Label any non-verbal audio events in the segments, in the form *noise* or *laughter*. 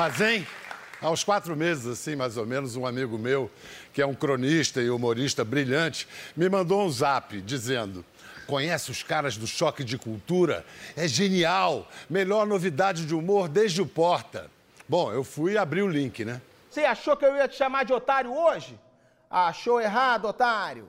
Mas, hein? Aos quatro meses, assim, mais ou menos, um amigo meu, que é um cronista e humorista brilhante, me mandou um zap dizendo: Conhece os caras do Choque de Cultura? É genial! Melhor novidade de humor desde o Porta. Bom, eu fui abrir o link, né? Você achou que eu ia te chamar de otário hoje? Achou errado, otário.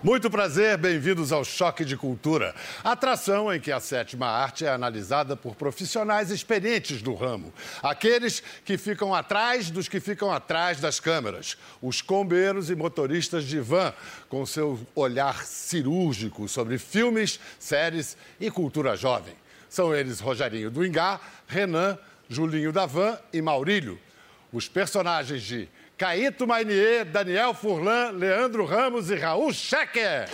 Muito prazer, bem-vindos ao Choque de Cultura, atração em que a sétima arte é analisada por profissionais experientes do ramo, aqueles que ficam atrás dos que ficam atrás das câmeras, os combeiros e motoristas de van, com seu olhar cirúrgico sobre filmes, séries e cultura jovem. São eles Rogerinho do Ingá, Renan, Julinho da Van e Maurílio. Os personagens de Caíto Mainier, Daniel Furlan, Leandro Ramos e Raul Schecker.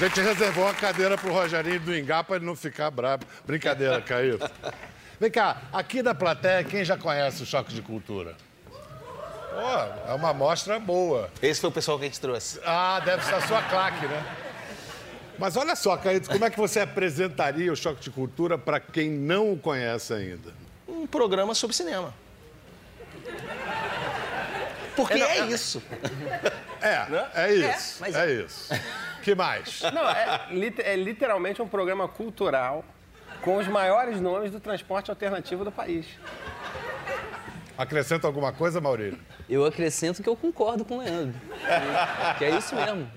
A gente reservou uma cadeira pro Rogerinho do Ingá para ele não ficar bravo. Brincadeira, Caíto. *laughs* Vem cá, aqui da plateia, quem já conhece o Choque de Cultura? Pô, é uma amostra boa. Esse foi o pessoal que a gente trouxe. Ah, deve ser a sua claque, né? Mas olha só, Caíto, como é que você apresentaria o Choque de Cultura para quem não o conhece ainda? Um programa sobre cinema. Porque é, isso. *laughs* É, é isso. mas É, isso. que mais? Não, é, é literalmente um programa cultural com os maiores nomes do transporte alternativo do país. Acrescenta alguma coisa, Maurílio? Eu acrescento que eu concordo com o Leandro. que é isso mesmo.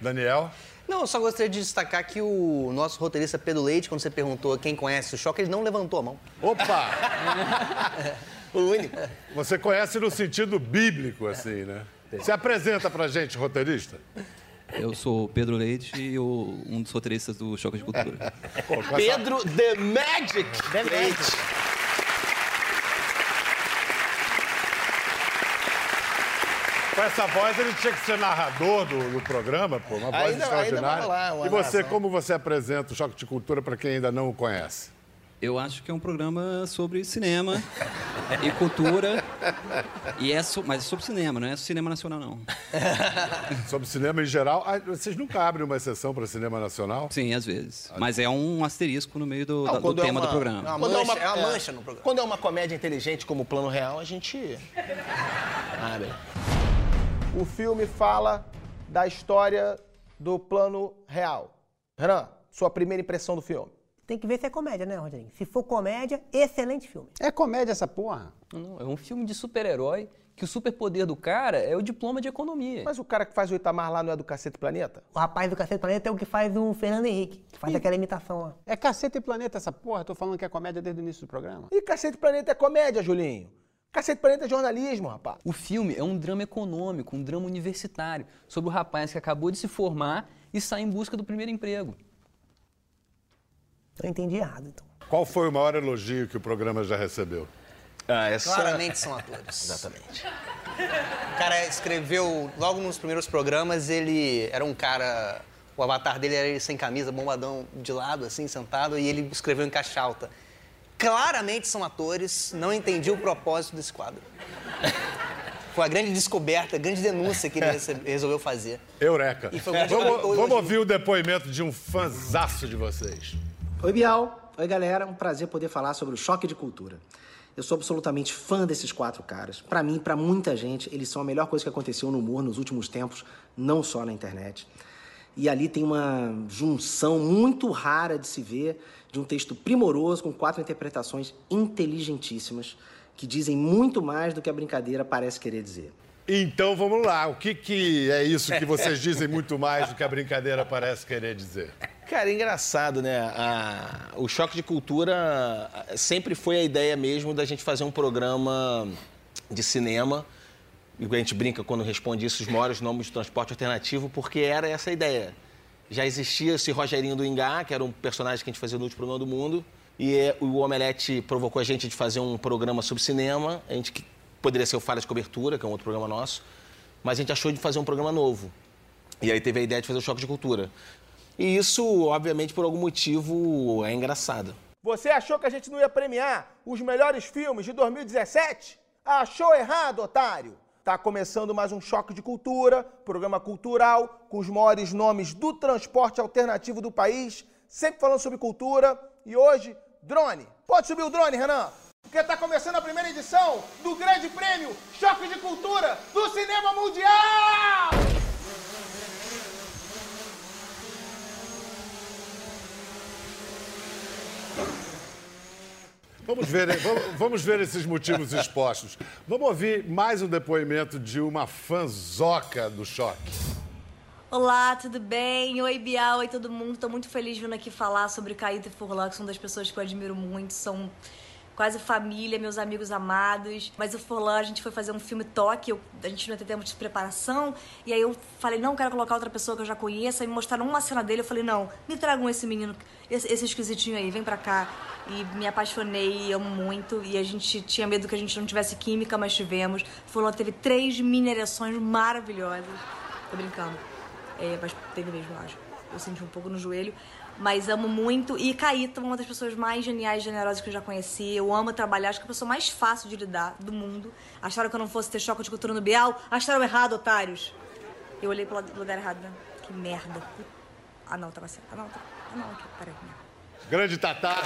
Daniel? Não, eu só gostaria de destacar que o nosso roteirista Pedro Leite, quando você perguntou quem conhece o choque, ele não levantou a mão. Opa! *laughs* O único. Você conhece no sentido bíblico, assim, né? Se apresenta pra gente, roteirista. Eu sou o Pedro Leite e o- um dos roteiristas do Choque de Cultura. *laughs* Pedro The Magic. The Magic. Com essa voz, ele tinha que ser narrador do, do programa, pô, uma voz Ainda- ainda extraordinária. vai lá, uma e você, narração. como você apresenta o Choque de Cultura para quem ainda não o conhece? Eu acho que é um programa sobre cinema *laughs* e cultura. *laughs* E é so- mas é sobre cinema, não é cinema nacional, não. *laughs* Sobre cinema em geral. Ah, vocês nunca abrem uma exceção para cinema nacional? Sim, às vezes. Mas é um asterisco no meio do, da- do é tema uma- do programa. É uma Quando é mancha, uma- é uma é. mancha no programa. Quando é uma comédia inteligente como o Plano Real, a gente abre. O filme fala da história do plano real. Renan, sua primeira impressão do filme. Tem que ver se é comédia, né, Rogerinho? Se for comédia, excelente filme. É comédia essa porra? Não, é um filme de super-herói que o superpoder do cara é o diploma de economia. Mas o cara que faz o Itamar lá não é do Cacete Planeta? O rapaz do Cacete Planeta é o que faz o Fernando Henrique, que faz aquela imitação lá. É cacete e planeta essa porra? Tô falando que é comédia desde o início do programa. E Cacete Planeta é comédia, Julinho. Cacete Planeta é jornalismo, rapaz. O filme é um drama econômico, um drama universitário, sobre o rapaz que acabou de se formar e sai em busca do primeiro emprego. Eu entendi errado, então. Qual foi o maior elogio que o programa já recebeu? Ah, essa... Claramente são atores. *laughs* Exatamente. O cara escreveu, logo nos primeiros programas, ele era um cara. O avatar dele era ele sem camisa, bombadão de lado, assim, sentado, e ele escreveu em caixa alta. Claramente são atores, não entendi o propósito desse quadro. *laughs* Foi a grande descoberta, a grande denúncia que ele *laughs* resolveu fazer. Eureka. E vamos, vamos ouvir o depoimento de um fanzaço de vocês. Oi, Bial. Oi, galera. Um prazer poder falar sobre o choque de cultura. Eu sou absolutamente fã desses quatro caras. Pra mim, pra muita gente, eles são a melhor coisa que aconteceu no humor nos últimos tempos, não só na internet. E ali tem uma junção muito rara de se ver de um texto primoroso com quatro interpretações inteligentíssimas que dizem muito mais do que a brincadeira parece querer dizer. Então vamos lá. O que, que é isso que *laughs* vocês dizem muito mais do que a brincadeira parece querer dizer? Cara, é engraçado, né? A- o choque de cultura sempre foi a ideia mesmo da gente fazer um programa de cinema e a gente brinca quando responde isso, os maiores nomes do transporte alternativo, porque era essa a ideia. Já existia esse Rogerinho do Ingá, que era um personagem que a gente fazia no último programa do mundo, e é, o Omelete provocou a gente de fazer um programa sobre cinema, a gente que poderia ser o Falha de Cobertura, que é um outro programa nosso, mas a gente achou de fazer um programa novo. E aí teve a ideia de fazer o Choque de Cultura. E isso, obviamente, por algum motivo, é engraçado. Você achou que a gente não ia premiar os melhores filmes de 2017? Achou errado, otário! Tá começando mais um Choque de Cultura, programa cultural com os maiores nomes do transporte alternativo do país, sempre falando sobre cultura. E hoje, drone. Pode subir o drone, Renan? Porque tá começando a primeira edição do Grande Prêmio Choque de Cultura do Cinema Mundial! Vamos ver, vamos, vamos ver esses motivos expostos. Vamos ouvir mais um depoimento de uma fanzoca do choque. Olá, tudo bem? Oi, Bial, oi todo mundo. Tô muito feliz vindo aqui falar sobre Caíto e Furlan, que são das pessoas que eu admiro muito, são quase família, meus amigos amados. Mas o Furlan, a gente foi fazer um filme toque, eu- a gente não tem tempo de preparação, e aí eu falei, não, quero colocar outra pessoa que eu já conheço, aí me mostraram uma cena dele, eu falei, não, me tragam esse menino, esse, esse esquisitinho aí, vem pra cá. E me apaixonei, amo muito, e a gente tinha medo que a gente não tivesse química, mas tivemos. O Furlan teve três mini ereções maravilhosas. Tô brincando. É, mas teve mesmo, acho. Eu senti um pouco no joelho. Mas amo muito. E Caíta, uma das pessoas mais geniais e generosas que eu já conheci. Eu amo trabalhar. Acho que é a pessoa mais fácil de lidar do mundo. Acharam que eu não fosse ter choque de cultura no Bial? Acharam errado, otários. Eu olhei pro lugar errado, né? Que merda. Ah, não, tava certo. Ah, não, tá... ah, não, aqui, peraí. Grande Tatá.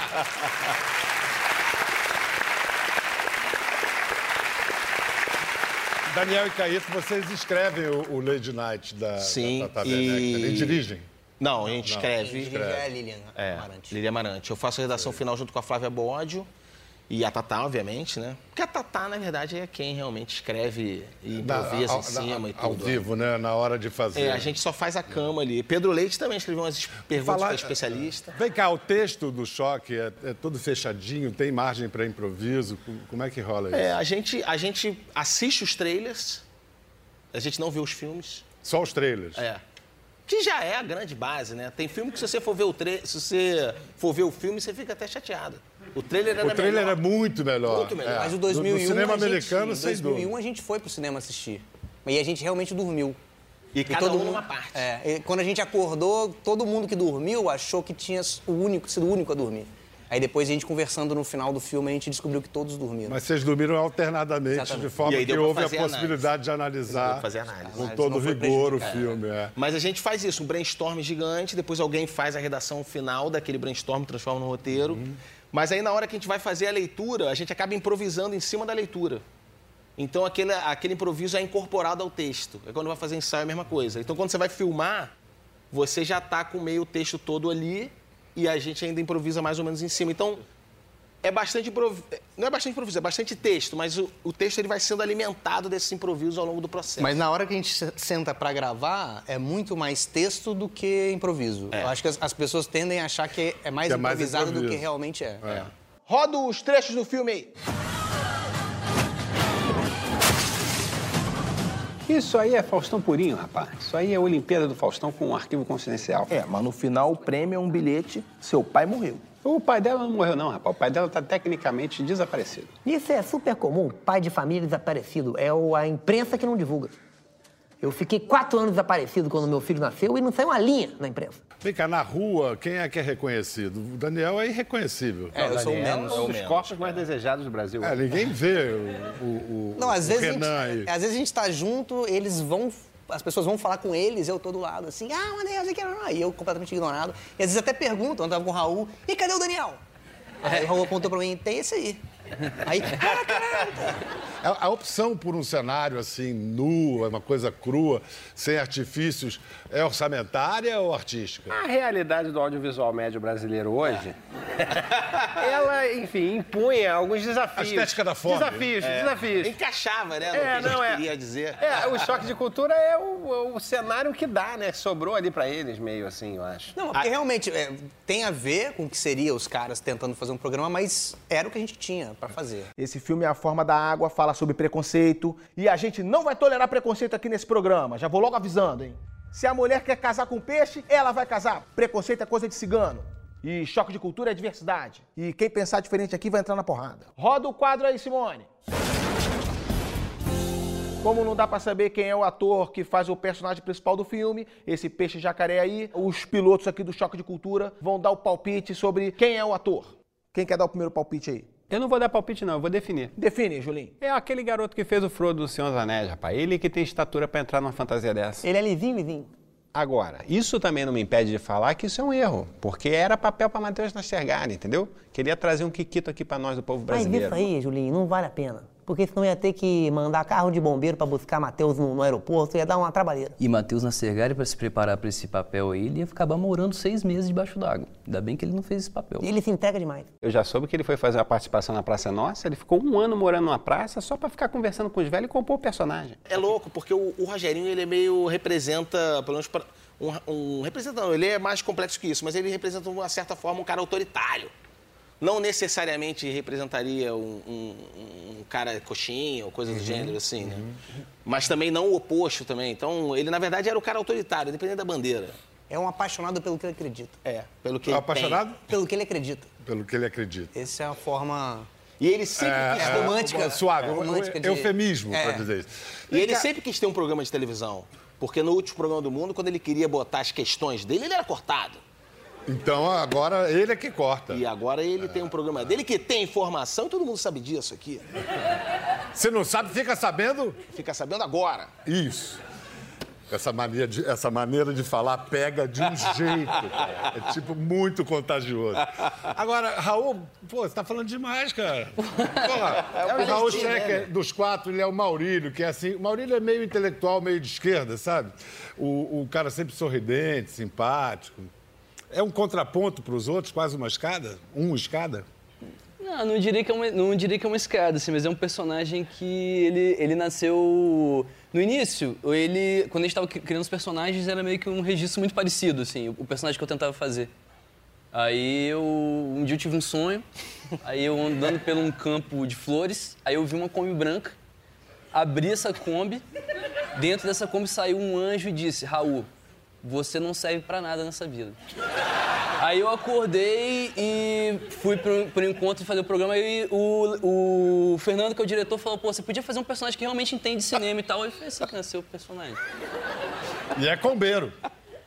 Daniel e Caíto, vocês escrevem o, o Lady Night da, Sim, da e- Werneck, e dirigem. Não, a gente Não, escreve. quem escreve é a Lilian É, Lilian Amarante. Eu faço a redação final junto com a Flávia Bódio e a Tatá, obviamente, né? Porque a Tatá, na verdade, é quem realmente escreve e Da- improvisa ao- em cima da- e tudo. Ao vivo, né? Na hora de fazer. É, a gente só faz a cama ali. Pedro Leite também escreveu umas perguntas Falar- para especialista. Vem cá, o texto do choque é, é todo fechadinho, tem margem para improviso. Co- Como é que rola isso? É, a gente, a gente assiste os trailers, a gente não vê os filmes. Só os trailers? É. Que já é a grande base, né? Tem filme que se você for ver o tra... se você for ver o filme, você fica até chateado. O trailer era O trailer melhor. é muito melhor. Muito melhor. É. Mas o Do- 2001, Do, cinema gente, americano, em sem 2001 dúvida. a gente foi pro cinema assistir. E a gente realmente dormiu. E cada um numa parte. É, e quando a gente acordou, todo mundo que dormiu achou que tinha o único, sido o único a dormir. Aí depois a gente conversando no final do filme, a gente descobriu que todos dormiram. Mas vocês dormiram alternadamente, Exatamente. de forma que houve a fazer análise. possibilidade de analisar fazer análise. com todo vigor o prejudicada. filme. É. Mas a gente faz isso, um brainstorm gigante, depois alguém faz a redação final daquele brainstorm, transforma no roteiro. Uhum. Mas aí na hora que a gente vai fazer a leitura, a gente acaba improvisando em cima da leitura. Então aquele, aquele improviso é incorporado ao texto. É quando vai fazer ensaio é a mesma coisa. Então quando você vai filmar, você já está com meio texto todo ali e a gente ainda improvisa mais ou menos em cima. Então é bastante improviso. Não é bastante improviso, é bastante texto, mas o, o texto ele vai sendo alimentado desses improvisos ao longo do processo. Mas na hora que a gente se- senta pra gravar, é muito mais texto do que improviso. Eu acho que as, as pessoas tendem a achar que é mais Que é mais improvisado do que realmente é. É. Roda os trechos do filme aí. Isso aí é Faustão purinho, rapaz. Isso aí é a Olimpíada do Faustão com um arquivo confidencial. É, mas no final o prêmio é um bilhete. Seu pai morreu. O pai dela não morreu, não, rapaz. O pai dela tá tecnicamente desaparecido. Isso é super comum, pai de família desaparecido. É o- a imprensa que não divulga. Eu fiquei quatro anos desaparecido quando meu filho nasceu e não saiu uma linha na imprensa. Vem cá, na rua, quem é que é reconhecido? O Daniel é irreconhecível. É, eu sou o menos. É um dos corpos mais desejados do Brasil. É, ninguém vê o, o, o- Não, às o vezes, a gente, Renan aí. às vezes a gente tá junto, eles vão. As pessoas vão falar com eles, eu tô do lado, assim, ah, mas Daniel, você quer. Aí eu completamente ignorado. E às vezes até perguntam, eu tava com o Raul, e cadê o Daniel? Aí o Raul apontou pra mim, tem esse aí. Aí, ah, caralho. A, a opção por um cenário assim, nu, é uma coisa crua, sem artifícios, é orçamentária ou artística? A realidade do audiovisual médio brasileiro hoje, *laughs* ela, enfim, impõe alguns desafios. A estética da fome. Desafios, É. desafios. Encaixava, né? no É, que a gente não, é. queria dizer. É, o choque de cultura é o, o cenário que dá, né? Sobrou ali pra eles, meio assim, eu acho. Não, porque realmente é, tem a ver com o que seria os caras tentando fazer um programa, mas era o que a gente tinha pra fazer. Esse filme A Forma da Água fala sobre preconceito. E a gente não vai tolerar preconceito aqui nesse programa. Já vou logo avisando, hein? Se a mulher quer casar com peixe, ela vai casar. Preconceito é coisa de cigano. E choque de cultura é diversidade. E quem pensar diferente aqui vai entrar na porrada. Roda o quadro aí, Simone. Como não dá pra saber quem é o ator que faz o personagem principal do filme, esse peixe jacaré aí, os pilotos aqui do Choque de Cultura vão dar o palpite sobre quem é o ator. Quem quer dar o primeiro palpite aí? Eu não vou dar palpite, não, eu vou definir. Define, Julinho. É aquele garoto que fez o Frodo do Senhor dos Anéis, rapaz. Ele que tem estatura pra entrar numa fantasia dessa. Ele é lisinho, lisinho. Agora, isso também não me impede de falar que isso é um erro, porque era papel para Matheus Nastergalli, entendeu? Queria trazer um Kikito aqui para nós, do povo Mas brasileiro. isso aí, Julinho, não vale a pena. Porque senão ia ter que mandar carro de bombeiro pra buscar Matheus no, no aeroporto, ia dar uma trabalheira. E Matheus Nascergari, para se preparar para esse papel aí, ele ia acabar morando seis meses debaixo d'água. Ainda bem que ele não fez esse papel. E ele se entrega demais. Eu já soube que ele foi fazer uma participação na Praça Nossa, ele ficou um ano morando numa praça só para ficar conversando com os velhos e compor o personagem. É louco, porque o, o Rogerinho, ele é meio representa, pelo menos pra, um, um representa não, ele é mais complexo que isso, mas ele representa de uma certa forma um cara autoritário. Não necessariamente representaria um, um- um cara coxinha ou coisa do gênero assim, né? Mas também não o oposto também. Então, ele na verdade era o cara autoritário, independente da bandeira. É um apaixonado pelo que ele acredita. É, pelo que É ele apaixonado? tem. Pelo que ele acredita. Pelo que ele acredita. Essa é a forma E ele sempre É, quis é, romântica. Suave, É, romântica de- eufemismo É. para dizer isso. E ele sempre quis ter um programa de televisão. Porque no último programa do mundo, quando ele queria botar as questões dele, ele era cortado. Então agora ele é que corta. E agora ele tem um programa dele que tem informação e todo mundo sabe disso aqui. Se não sabe, fica sabendo? Fica sabendo agora. Isso. Essa, mania de- essa maneira de falar pega de um *laughs* jeito, cara. É tipo muito contagioso. Agora, Raul, pô, você tá falando demais, cara. *laughs* Porra, É o o Raul jeitinho Schecker, dele. dos quatro, ele é o Maurílio, que é assim. O Maurílio é meio intelectual, meio de esquerda, sabe? O, o cara sempre sorridente, simpático. É um contraponto para os outros, quase uma escada? Um escada? Não, não diria que é uma, não diria que é uma escada, assim, mas é um personagem que ele, ele nasceu... No início, ele, quando a gente estava criando os personagens, era meio que um registro muito parecido, assim, o, personagem que eu tentava fazer. Aí eu, um dia eu tive um sonho, *laughs* aí eu andando por um campo de flores, aí eu vi uma Kombi branca, abri essa Kombi, dentro dessa Kombi saiu um anjo e disse, Raul, você não serve pra nada nessa vida. Aí eu acordei e fui pro, pro encontro de fazer o programa e o, o Fernando, que é o diretor, falou, pô, você podia fazer um personagem que realmente entende cinema e tal. Aí foi assim que nasceu o personagem. E é combeiro.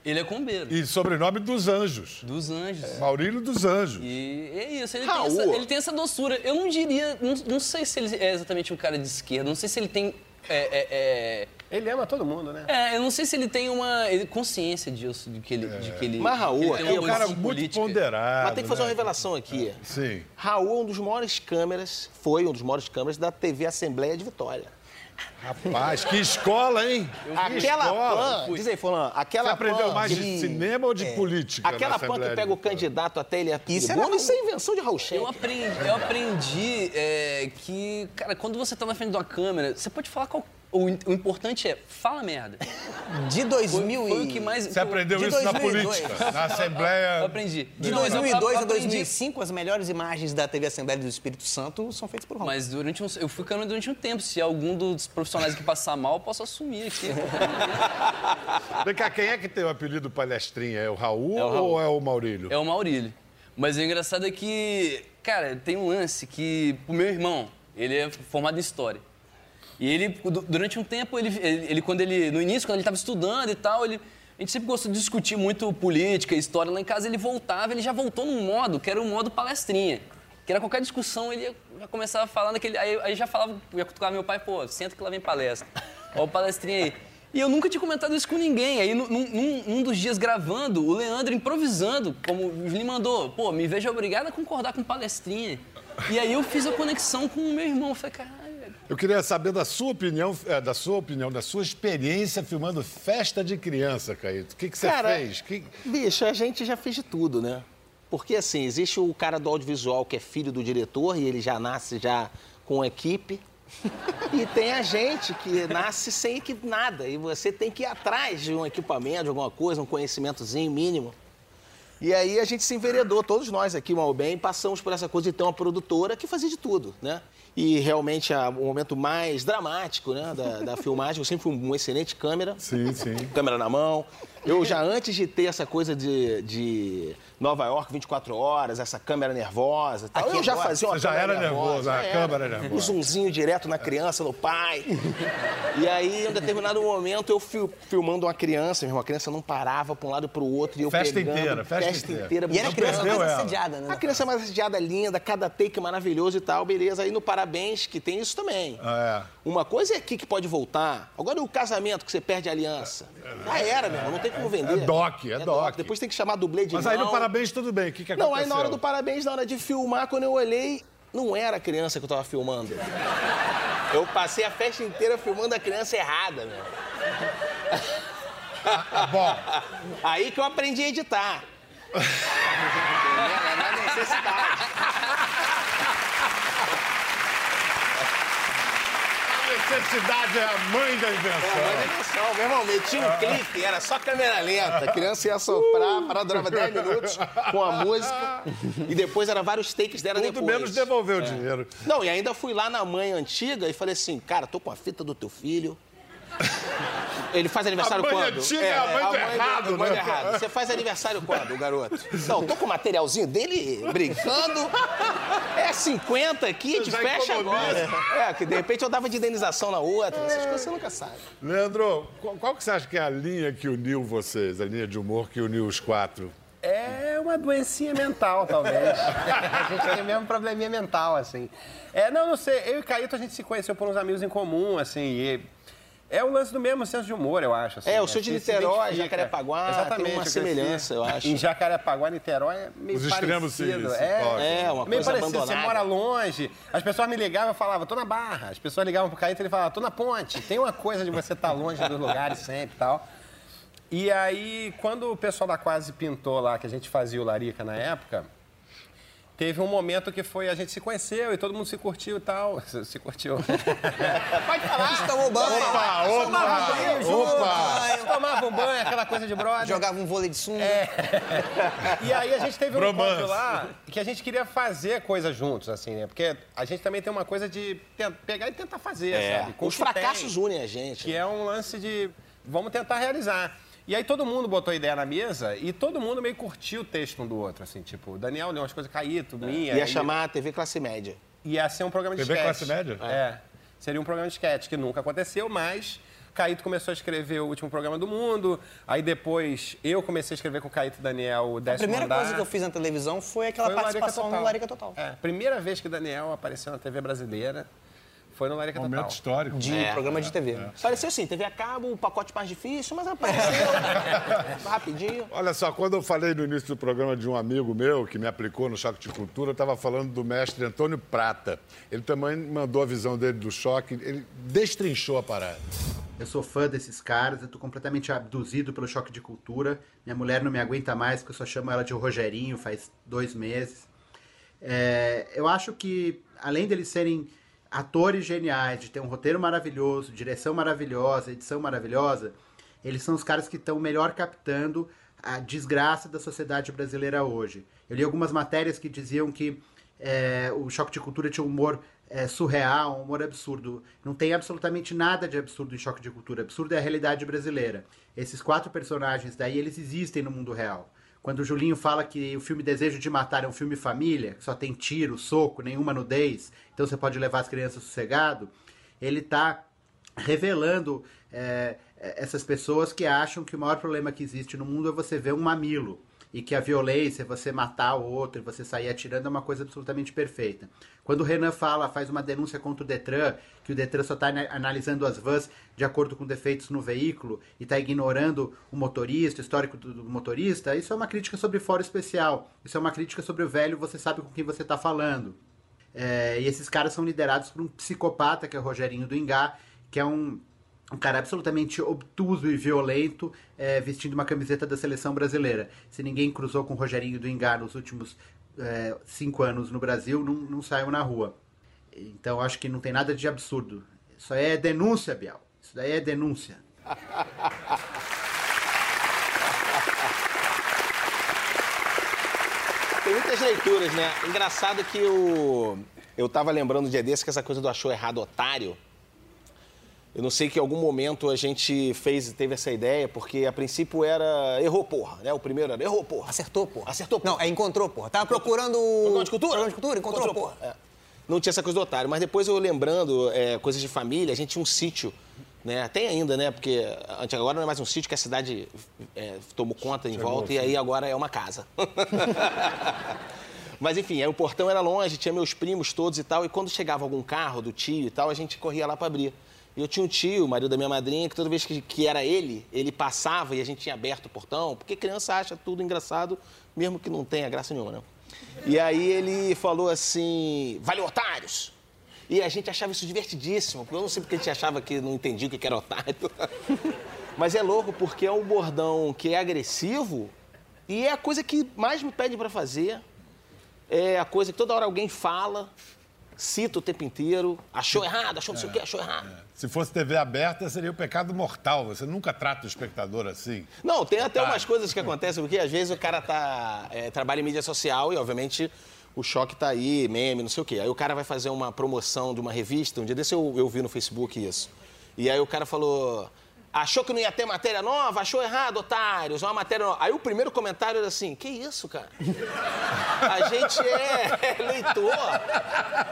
Ele é combeiro. E sobrenome dos anjos. Dos anjos. Maurílio dos Anjos. E é isso, ele, Raul. tem essa, ele tem essa doçura. Eu não diria, não, não sei se ele é exatamente um cara de esquerda, não sei se ele tem... é, é, é, Ele ama todo mundo, né? é, eu não sei se ele tem uma consciência disso, de que ele... De que ele Mas Raul ele é É uma um cara muito política. ponderado. Mas tem que fazer uma né? revelação aqui. Sim. Raul é um dos maiores câmeras, foi um dos maiores câmeras da TV Assembleia de Vitória. Rapaz, que escola, hein? Que Aquela escola. pan, diz aí, Fulano, aquela Você aprendeu pan mais de que- cinema ou de política? na Aquela pan que de pega o candidato até ele é Isso era- isso é invenção de Raul Schecker. Eu aprendi, eu aprendi é, que, cara, quando você tá na frente de uma câmera, você pode falar qual. O, o importante é, fala merda. De Foi, 2000 foi e... o que mais. Você aprendeu De isso na 2002. política, na Assembleia. Eu aprendi. De Não, mas eu- 2002 eu a aprendi. 2005, as melhores imagens da TV Assembleia do Espírito Santo são feitas por Raul. Mas durante um, eu fui câmera durante um tempo. Se algum dos profissionais que passar mal, eu posso assumir aqui. *laughs* Vem cá, quem é que tem o apelido palestrinha? É o Raul, É o Raul. ou é o Maurílio? É o Maurílio. Mas o engraçado é que, cara, tem um lance que o meu irmão, ele é formado em história. E ele, du- durante um tempo, ele, ele, ele, quando ele, no início, quando ele estava estudando e tal, ele, a gente sempre gostou de discutir muito política, história. Lá em casa ele voltava, ele já voltou num modo, que era o modo palestrinha. Que era qualquer discussão, ele já começava a falar naquele. Aí, aí já falava, ia cutucar meu pai, pô, senta que lá vem palestra. Ó, o palestrinha aí. E eu nunca tinha comentado isso com ninguém. Aí, num, num- num dos dias gravando, o Leandro improvisando, como Julinho mandou, pô, me vejo obrigado a concordar com palestrinha. E aí eu fiz a conexão com o meu irmão. Eu falei, velho. Eu queria saber da sua opinião, eh, da sua opinião, da sua experiência filmando festa de criança, Caíto. O que, que você Cara, fez? Que- Bicho, a gente já fez de tudo, né? Porque assim, existe o cara do audiovisual que é filho do diretor e ele já nasce já com equipe. *laughs* E tem a gente que nasce sem equipe nada. E você tem que ir atrás de um equipamento, de alguma coisa, um conhecimentozinho mínimo. E aí a gente se enveredou, todos nós aqui, mal bem, passamos por essa coisa de ter uma produtora que fazia de tudo, né? E realmente a- o momento mais dramático né, da, da filmagem. Eu sempre fui um excelente câmera. Sim, sim. Câmera na mão. Eu já antes de ter essa coisa de, de Nova York 24 horas, essa câmera nervosa, e tal, Aqui eu já agora, fazia uma você já câmera era nervoso, a já câmera era. nervosa. Um zoomzinho direto na criança, no pai. E aí, em um determinado momento, eu fil- filmando uma criança, meu irmão, a criança não parava para um lado e para o outro. E eu Festa pegando, inteira, festa inteira. E era a criança mais ela. assediada, né? A criança mais assediada, linda, cada take maravilhoso e tal, beleza. Aí no Parabéns, que tem isso também. É. Uma coisa é aqui que pode voltar. Agora o casamento que você perde a aliança. Já era, meu irmão, não tem como vender. É doc, é doc. Depois tem que chamar dublê de Mas aí no parabéns tudo bem. O que, que aconteceu? Não, aí na hora do parabéns, na hora de filmar, quando eu olhei, não era a criança que eu tava filmando. Eu passei a festa inteira filmando a criança errada, meu. Bom, Aí que eu aprendi a editar. *laughs* É na necessidade. Necessidade é a mãe da invenção. Mas olha só, meu irmão, metia um clique, era só câmera lenta. A criança ia soprar, a parada durava 10 minutos com a música. E depois era vários takes dela Tudo depois. menos devolver o É. dinheiro. Não, e ainda fui lá na mãe antiga e falei assim, cara, tô com a fita do teu filho. Ele faz aniversário A mãe quando? antiga é a mãe do errado, a mãe né? do errado. Você faz aniversário quando, o garoto? Não, tô com o materialzinho dele brincando. É 50 aqui, a gente Já fecha economiza. agora. É, que de repente eu dava de indenização na outra. Essas coisas você nunca sabe. Leandro, qual, qual que você acha que é a linha que uniu vocês, a linha de humor que uniu os quatro? É uma doencinha mental, talvez. a gente tem o mesmo probleminha mental, assim. É, não, não sei. Eu e Caíto, a gente se conheceu por uns amigos em comum, assim, e... É o lance do mesmo senso de humor, eu acho. assim, É, o né? senhor de Niterói. Jacarepaguá, tem Exatamente, uma eu cresci semelhança, eu acho. Em Jacarepaguá, Niterói, é meio Os extremos parecido. se é, tocam. É, uma meio coisa parecido. Você abandonada. mora longe, as pessoas me ligavam e falavam, tô na Barra. As pessoas ligavam pro Caíto e ele falava, tô na ponte. Tem uma coisa de você estar longe dos lugares sempre e tal. E aí, quando o pessoal da Quase pintou lá, que a gente fazia o Larica na época, teve um momento que foi, a gente se conheceu e todo mundo se curtiu e tal. *laughs* Se, curtiu. Pode falar. Tomou banho. Opa, Tomava opa, banho junto, opa. Tomava um banho, aquela coisa de brother. Jogava um vôlei de sunga. E aí a gente teve um Bromance. encontro lá que a gente queria fazer coisas juntos, assim, né? Porque a gente também tem uma coisa de pegar e tentar fazer, sabe? Com É. Os que tem, fracassos unem a gente. Que é um lance de vamos tentar realizar. E aí todo mundo botou a ideia na mesa e todo mundo meio curtiu o texto um do outro, assim, tipo, o Daniel leu umas coisas, Caíto, minha. Ia e- chamar a TV Classe Média. Ia ser um programa de TV sketch. classe média? É. Seria um programa de sketch, que nunca aconteceu, mas Caíto começou a escrever o último programa do mundo. Aí depois eu comecei a escrever com o Caíto e Daniel o A décimo primeira andar. coisa que eu fiz na televisão foi aquela Foi Larica participação Total. no Larica Total. É, primeira vez que o Daniel apareceu na TV brasileira foi no Larica Momento Total. histórico. De É. programa de TV. Pareceu assim, TV a cabo, o pacote mais difícil, mas apareceu *laughs* rapidinho. Olha só, quando eu falei no início do programa de um amigo meu que me aplicou no choque de cultura, eu estava falando do mestre Antônio Prata. Ele também mandou a visão dele do choque, ele destrinchou a parada. Eu sou fã desses caras, eu tô completamente abduzido pelo choque de cultura. Minha mulher não me aguenta mais, porque eu só chamo ela de Rogerinho faz dois meses. É, eu acho que, além deles serem atores geniais, de ter um roteiro maravilhoso, direção maravilhosa, edição maravilhosa, eles são os caras que estão melhor captando a desgraça da sociedade brasileira hoje. Eu li algumas matérias que diziam que é, o choque de cultura tinha um humor é, surreal, um humor absurdo. Não tem absolutamente nada de absurdo em choque de cultura. Absurdo é a realidade brasileira. Esses quatro personagens daí, eles existem no mundo real. Quando o Julinho fala que o filme Desejo de Matar é um filme família, que só tem tiro, soco, nenhuma nudez, então você pode levar as crianças sossegado, ele está revelando é, essas pessoas que acham que o maior problema que existe no mundo é você ver um mamilo e que a violência, você matar o outro, e você sair atirando é uma coisa absolutamente perfeita. Quando o Renan fala, faz uma denúncia contra o Detran, que o Detran só está analisando as vans de acordo com defeitos no veículo e está ignorando o motorista, o histórico do, do motorista, isso é uma crítica sobre fora especial. Isso é uma crítica sobre o velho, você sabe com quem você está falando. É, e esses caras são liderados por um psicopata, que é o Rogerinho do Ingá, que é um, um cara absolutamente obtuso e violento, é, vestindo uma camiseta da seleção brasileira. Se ninguém cruzou com o Rogerinho do Ingá nos últimos é, cinco anos no Brasil, não, não saiu na rua. Então acho que não tem nada de absurdo. Isso aí é denúncia, Biel. Isso daí é denúncia. *laughs* Tem muitas leituras, né? Engraçado que o, Eu tava lembrando um dia desse que essa coisa do achou errado otário. Eu não sei que em algum momento a gente fez, teve essa ideia, porque a princípio era errou porra, né? O primeiro era errou porra. Acertou, porra. Acertou porra. Não, é encontrou, porra. Tava procurando. Programa de cultura? Programa de cultura, encontrou, porra. É. Não tinha essa coisa do otário, mas depois eu lembrando é, coisas de família, a gente tinha um sítio, né? Tem ainda, né? Porque antes- agora não é mais um sítio que a cidade é, tomou conta em Chegou, volta e aí agora é uma casa. *laughs* Mas enfim, aí o portão era longe, tinha meus primos todos e tal, e quando chegava algum carro do tio e tal, a gente corria lá para abrir. E eu tinha um tio, o marido da minha madrinha, que toda vez que, que era ele, ele passava e a gente tinha aberto o portão, porque criança acha tudo engraçado, mesmo que não tenha graça nenhuma, né? E aí ele falou assim: valeu, otários! E a gente achava isso divertidíssimo, porque eu não sei porque a gente achava que não entendia o que era otário. *laughs* Mas é louco porque é um bordão que é agressivo e é a coisa que mais me pede para fazer. É a coisa que toda hora alguém fala, cita o tempo inteiro, achou errado, achou não sei o quê, achou errado. Se fosse TV aberta, seria o pecado mortal. Você nunca trata o espectador assim. Não, tem até Tá. umas coisas que acontecem, porque às vezes o cara tá, é, trabalha em mídia social e, obviamente, o choque tá aí, meme, não sei o quê. Aí o cara vai fazer uma promoção de uma revista, um dia desse eu, eu vi no Facebook isso. E aí o cara falou, achou que não ia ter matéria nova? Achou errado, otários, uma matéria nova. Aí o primeiro comentário era assim, que isso, cara? A gente é leitor.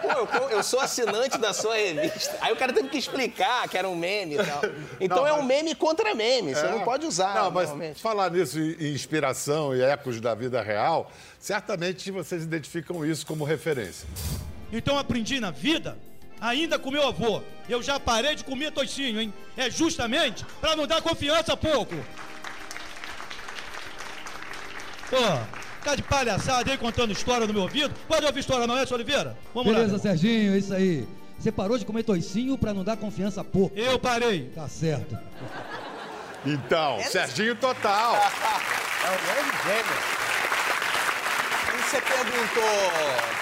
Pô, eu, eu sou assinante da sua revista. Aí o cara teve que explicar que era um meme e tal. Então Não, é um mas- meme contra meme, você É. não pode usar. Não, mas falar nisso em inspiração e ecos da vida real, certamente vocês identificam isso como referência. Então aprendi na vida, ainda com meu avô. Eu já parei de comer toicinho, hein? É justamente pra não dar confiança pouco. Pô, tá de palhaçada aí contando história no meu ouvido? Pode ouvir história, não é, seu Oliveira? Vamos Beleza, lá. Serginho, é isso aí. Você parou de comer toicinho pra não dar confiança a pouco. Eu parei. Tá certo. Então, Serginho Total. *laughs* É um grande gêmeo. Você perguntou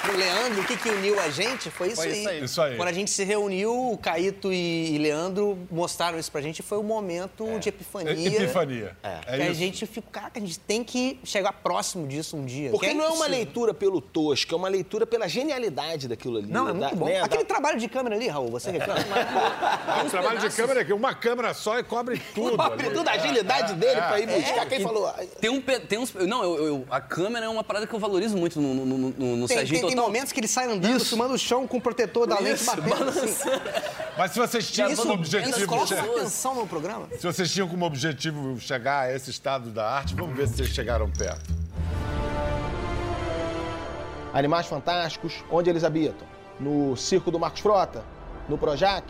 pro Leandro o que, que uniu a gente, foi isso, Foi aí. isso aí. Isso aí. Quando a gente se reuniu, o Caíto e, Leandro mostraram isso pra gente, foi o momento de epifania. Epifania. É. É que a isso. gente ficou, cara, que a gente tem que chegar próximo disso um dia. Porque que não é uma leitura pelo tosco, é uma leitura pela genialidade daquilo ali. Não, é muito Da- bom. né, Aquele da- trabalho de câmera ali, Raul, você reclama? *laughs* O trabalho de câmera é que uma câmera só e cobre *laughs* tudo. Cobre ali. tudo, a agilidade dele pra ir É. buscar. Quem E falou? Tem, um, tem uns. Não, eu, eu- a câmera é uma parada que eu valorizo muito no, no, no, no, Tem, Serginho tem, tem Total. momentos que ele sai andando, filmando o chão com o protetor da lente Isso, batendo assim. Mas se vocês tinham Isso como objetivo. coloca atenção no programa. Se vocês tinham como objetivo chegar a esse estado da arte, vamos ver se vocês chegaram perto. Animais Fantásticos, onde eles habitam? No Circo do Marcos Frota? No Projac?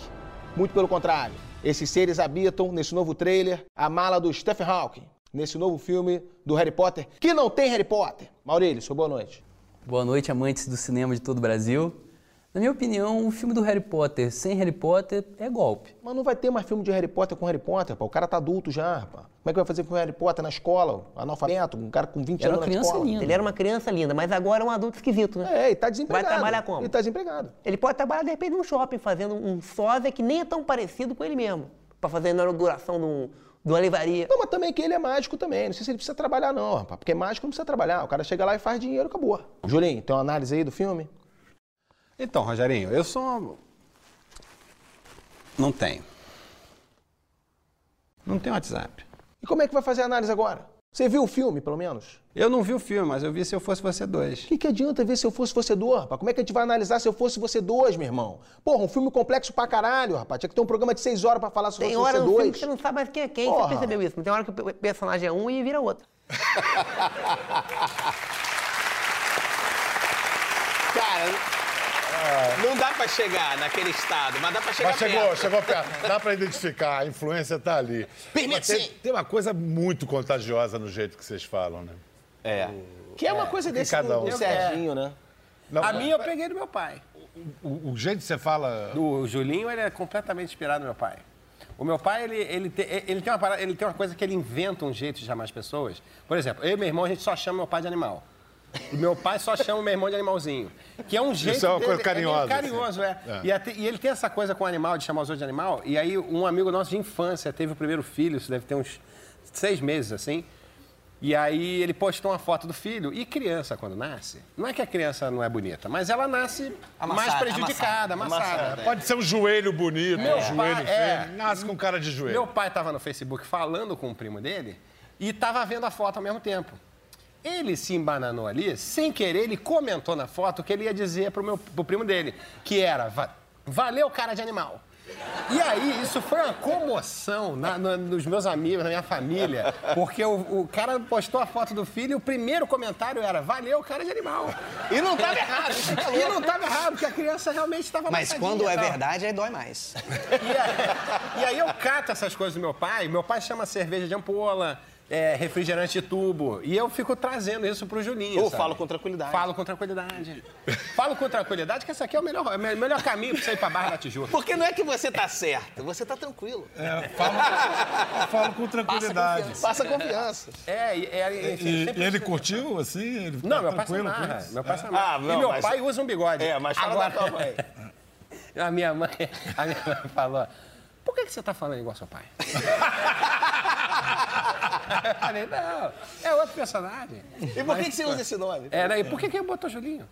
Muito pelo contrário. Esses seres habitam, nesse novo trailer, a mala do Stephen Hawking, nesse novo filme do Harry Potter, que não tem Harry Potter. Maurílio, sua boa noite. Boa noite, amantes do cinema de todo o Brasil. Na minha opinião, o filme do Harry Potter sem Harry Potter é golpe. Mas não vai ter mais filme de Harry Potter com Harry Potter, pá. O cara tá adulto já, rapaz. Como é que vai fazer com o Harry Potter na escola? Analfabeto, um cara com 20 Era anos uma na criança escola. linda. Ele era uma criança linda, mas agora é um adulto esquisito, né? É, e tá desempregado. Vai trabalhar como? Ele tá desempregado. Ele pode trabalhar, de repente, num shopping, fazendo um sósia que nem é tão parecido com ele mesmo. Pra fazer a inauguração de, um, de uma livraria. Não, mas também que ele é mágico também. Não sei se ele precisa trabalhar, não, rapaz. Porque mágico não precisa trabalhar. O cara chega lá e faz dinheiro, acabou. Julinho, tem uma análise aí do filme? Então, Rogerinho, eu sou. Não tenho. Não tenho WhatsApp. E como é que vai fazer a análise agora? Você viu o filme, pelo menos? Eu não vi o filme, mas eu vi se eu fosse você dois. O que, que adianta ver se eu fosse você dois, rapaz? Como é que a gente vai analisar se eu fosse você dois, meu irmão? Porra, um filme complexo pra caralho, rapaz. Tinha que ter um programa de seis horas pra falar sobre Tem você hora no filme dois. que você não sabe mais quem é quem. Porra. Você percebeu isso? Não tem hora que o personagem é um e vira outro. *laughs* Cara, não dá pra chegar naquele estado, mas dá pra chegar Mas chegou, perto. chegou perto. Dá pra identificar, a influência tá ali. Permite tem, sim. tem uma coisa muito contagiosa no jeito que vocês falam, né? É. Que é uma coisa que desse cada do, um. do Serginho, né? Não, a minha eu peguei do meu pai. O, o jeito que você fala. O Julinho, ele é completamente inspirado no meu pai. O meu pai, ele, ele, te- ele, tem uma parada- ele tem uma coisa que ele inventa um jeito de chamar as pessoas. Por exemplo, eu e meu irmão, a gente só chama meu pai de animal. E meu pai só chama meu irmão de animalzinho. Que é um jeito Isso é uma dele- coisa carinhosa, É carinhoso, é. É. E, até- e ele tem essa coisa com o animal, de chamar os outros de animal. E aí, um amigo nosso de infância teve o primeiro filho, isso deve ter uns seis meses, assim. E aí ele postou uma foto do filho. E criança, quando nasce, não é que a criança não é bonita, mas ela nasce mais Amassada, prejudicada, amassada. Amassada. Pode ser um joelho bonito, Meu um joelho pai- feio. é. Nasce com cara de joelho. Meu pai estava no Facebook falando com o primo dele e estava vendo a foto ao mesmo tempo. Ele se embananou ali, sem querer, ele comentou na foto o que ele ia dizer pro, meu, pro primo dele, que era, "Va- valeu cara de animal. E aí, isso foi uma comoção na- na- nos meus amigos, na minha família, porque o, o cara postou a foto do filho e o primeiro comentário era, valeu cara de animal. E não tava errado, é E não estava errado, porque a criança realmente estava Mas quando é verdade, aí dói mais. e aí eu cato essas coisas do meu pai. Meu pai chama cerveja de ampola, é, refrigerante de tubo. E eu fico trazendo isso pro Julinho. Ou sabe? falo com tranquilidade. Falo com tranquilidade. falo com tranquilidade que esse aqui é o melhor, é o me- melhor caminho pra você ir pra Barra da Tijuca. Porque não é que você tá certo, você tá tranquilo. É, falo com tranquilidade. Passa confiança. É, e, é, E, enfim, e ele curtiu, assim? Ele Não, tá meu pai se tranquilo com amarra. isso? Meu pai se É. amarra. Ah, não, e meu mas- pai usa um bigode. É, mas fala da tua mãe. *laughs* A minha mãe, a minha mãe falou, por que, que você tá falando igual seu pai? Eu falei, não, é outro personagem. E por que, que você usa esse nome? É, né? E por que, que botou Julinho?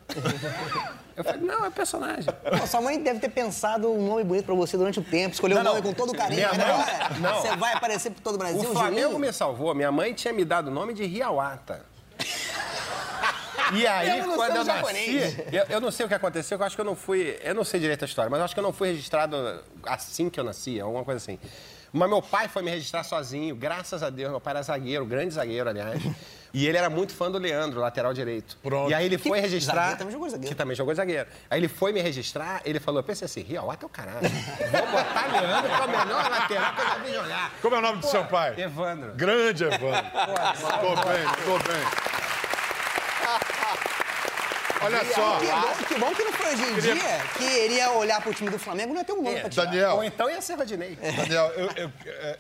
Eu falei, não, é personagem. Pô, sua mãe deve ter pensado um nome bonito pra você durante o tempo, escolheu um nome não. com todo carinho. Minha mas mãe- agora não. você vai aparecer por todo o Brasil, O Flamengo Julinho? me salvou. Minha mãe tinha me dado o nome de Riawata. E aí, não quando eu nasci, eu, eu não sei o que aconteceu, eu acho que eu não fui. Eu não sei direito a história, mas eu acho que eu não fui registrado assim que eu nasci, alguma coisa assim. Mas meu pai foi me registrar sozinho, graças a Deus. Meu pai era zagueiro, grande zagueiro, aliás. *laughs* E ele era muito fã do Leandro, lateral direito. Pronto. E aí ele Que- foi registrar. zagueiro também jogou zagueiro. Que também jogou zagueiro. Aí ele foi me registrar, ele falou: pensei assim, Riawata é o caralho. Vou botar Leandro, que é o melhor lateral que eu já vi jogar. Como é o nome do seu pai? Evandro. Grande Evandro. Tô bem, tô bem. Olha só. Que bom, que bom que não foi hoje em Queria- dia que iria olhar pro time do Flamengo e não ia ter um nome pra tirar. Daniel, Ou então ia ser Rodinei. Daniel eu, eu,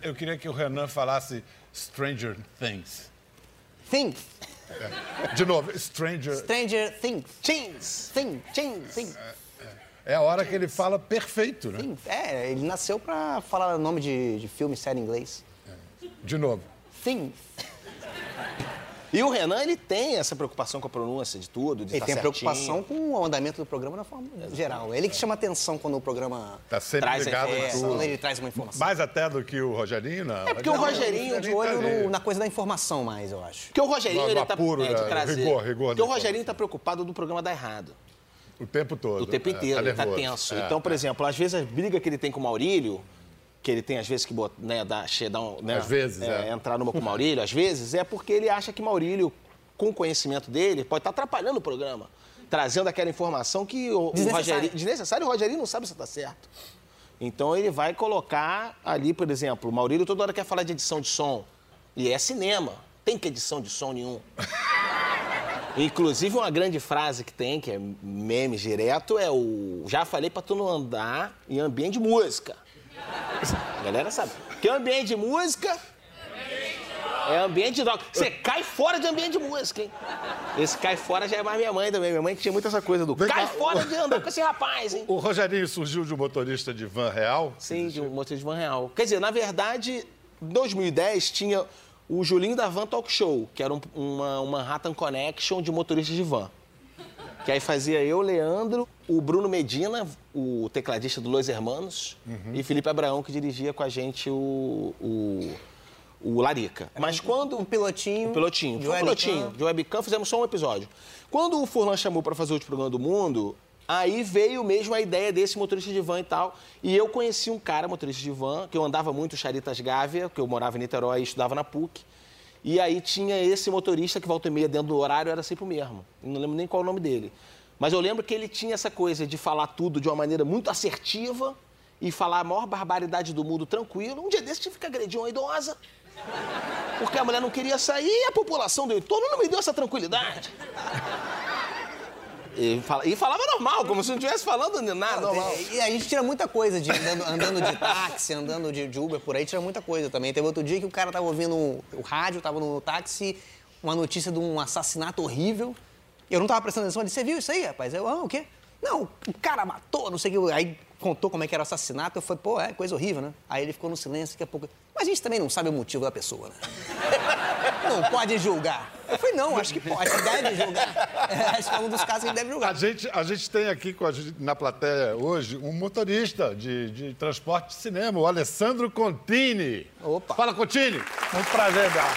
eu queria que o Renan falasse Stranger Things. Things. De novo, Stranger. Stranger Things. Things. Things. Things. Things. É a hora que ele fala perfeito, né? Things. É, ele nasceu pra falar nome de, de filme, série em inglês. De novo. Things. E o Renan, ele tem essa preocupação com a pronúncia de tudo, de Ele tá tem certinho. preocupação com o andamento do programa na forma geral. Ele que chama atenção quando o programa Tá sempre traz a ligado informação, tudo. quando ele traz uma informação. Mais até do que o Rogerinho, não. É porque o Rogerinho de olho tá no- na coisa da informação mais, eu acho. Porque o Rogerinho, ele tá... apuro, é, de né? trazer. Rigor, rigor Porque o Rogerinho tá preocupado do programa dar errado. O tempo todo. O tempo É, inteiro, ele tá tenso. É, então, por é. exemplo, às vezes a briga que ele tem com o Maurílio, que ele tem às vezes que bot- né, dar, dar um, né, Às vezes, é. entrar numa com o *laughs* Maurílio, às vezes, é porque ele acha que Maurílio, com o conhecimento dele, pode estar atrapalhando o programa. Trazendo aquela informação que o, o. Rogerinho. Desnecessário, o Rogerinho não sabe se está certo. Então ele vai colocar ali, por exemplo, o Maurílio toda hora quer falar de edição de som. E é cinema. Tem que edição de som nenhum. *laughs* Inclusive, uma grande frase que tem, que é meme direto, é o já falei pra tu não andar em ambiente de música. A galera sabe. Porque ambiente de música é ambiente de droga. Você cai fora de ambiente de música, hein? Esse cai fora já é mais minha mãe também. Minha mãe tinha muito essa coisa do Vem cai cá, fora o- de andar com esse rapaz, hein? *laughs* O Rogerinho surgiu de um motorista de van real? Sim, de um motorista de van real. Quer dizer, na verdade, em 2010 tinha o Julinho da Van Talk Show, que era um, uma, uma Manhattan Connection de motoristas de van. Que aí fazia eu, Leandro, o Bruno Medina, o tecladista do Los Hermanos, e Felipe Abraão, que dirigia com a gente o, o, o Larica. Mas quando... Um pilotinho. O pilotinho. de um pilotinho. De webcam, fizemos só um episódio. Quando o Furlan chamou para fazer o último programa do mundo, aí veio mesmo a ideia desse motorista de van e tal. E eu conheci um cara, motorista de van, que eu andava muito Charitas Gávea, que eu morava em Niterói e estudava na PUC. E aí tinha esse motorista que volta e meia dentro do horário era sempre o mesmo. Não lembro nem qual o nome dele. Mas eu lembro que ele tinha essa coisa de falar tudo de uma maneira muito assertiva e falar a maior barbaridade do mundo tranquilo. Um dia desse tive que agredir uma idosa. Porque a mulher não queria sair e a população do entorno não me deu essa tranquilidade. E, fala- e falava normal, como se não estivesse falando nada, normal. E a gente tira muita coisa de andando, andando de *laughs* táxi, andando de, de Uber por aí, tira muita coisa também. Teve outro dia que o cara tava ouvindo o rádio, tava no táxi, uma notícia de um assassinato horrível. Eu não tava prestando atenção, ele disse, você viu isso aí, rapaz? Eu, ah, o quê? Não, o cara matou, não sei o que. Aí contou como é que era o assassinato, eu falei, pô, é coisa horrível, né? Aí ele ficou no silêncio, daqui a pouco. Mas a gente também não sabe o motivo da pessoa, né? *laughs* Não pode julgar. Eu falei, não, acho que pode, deve julgar. *laughs* É, Esse é um dos casos que deve julgar. A gente, a gente tem aqui com a gente, na plateia hoje um motorista de, de transporte de cinema, o Alessandro Contini. Opa. Fala, Contini. Muito prazer, Gal.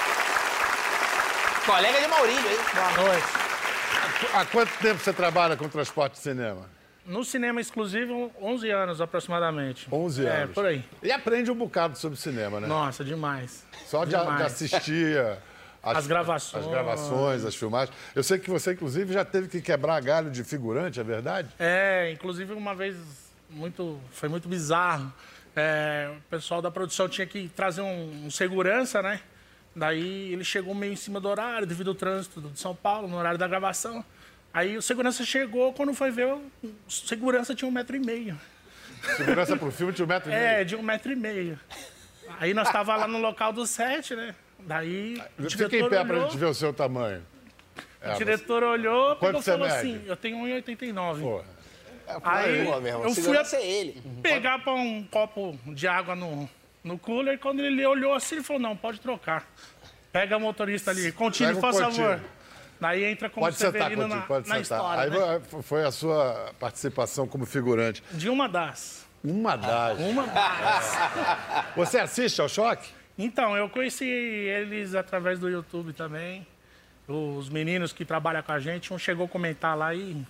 Colega de Maurílio, hein? Boa noite. Há quanto tempo você trabalha com transporte de cinema? No cinema exclusivo, 11 anos aproximadamente. 11 É, anos. por aí. E aprende um bocado sobre cinema, né? Nossa, demais. Só de, de assistir a- As gravações. as gravações, as filmagens. Eu sei que você, inclusive, já teve que quebrar galho de figurante, é verdade? É, inclusive uma vez muito, foi muito bizarro. É, o pessoal da produção tinha que trazer um, um segurança, né? Daí ele chegou meio em cima do horário, devido ao trânsito de São Paulo, no horário da gravação. Aí o segurança chegou, quando foi ver, o segurança tinha um metro e meio. Segurança pro filme tinha um metro e meio. É, de um metro e meio. Aí nós tava lá no local do set, né? Daí o Fica em pé pra olhou, gente ver o seu tamanho. É, o diretor olhou, e você falou mede? assim, eu tenho 1,89. Pô. Aí Pô, meu irmão, eu fui segurança a- é ele. pegar pra um copo de água no, no cooler, quando ele olhou assim, ele falou, não, pode trocar. Pega o motorista ali, o por favor. Daí entra como Pode sentar, Severino Coutinho, na, pode na sentar. história, Aí né? foi a sua participação como figurante. De uma das. Uma das. Uma das. Você assiste ao Choque? Então, eu conheci eles através do YouTube também. Os meninos que trabalham com a gente, um chegou a comentar lá e.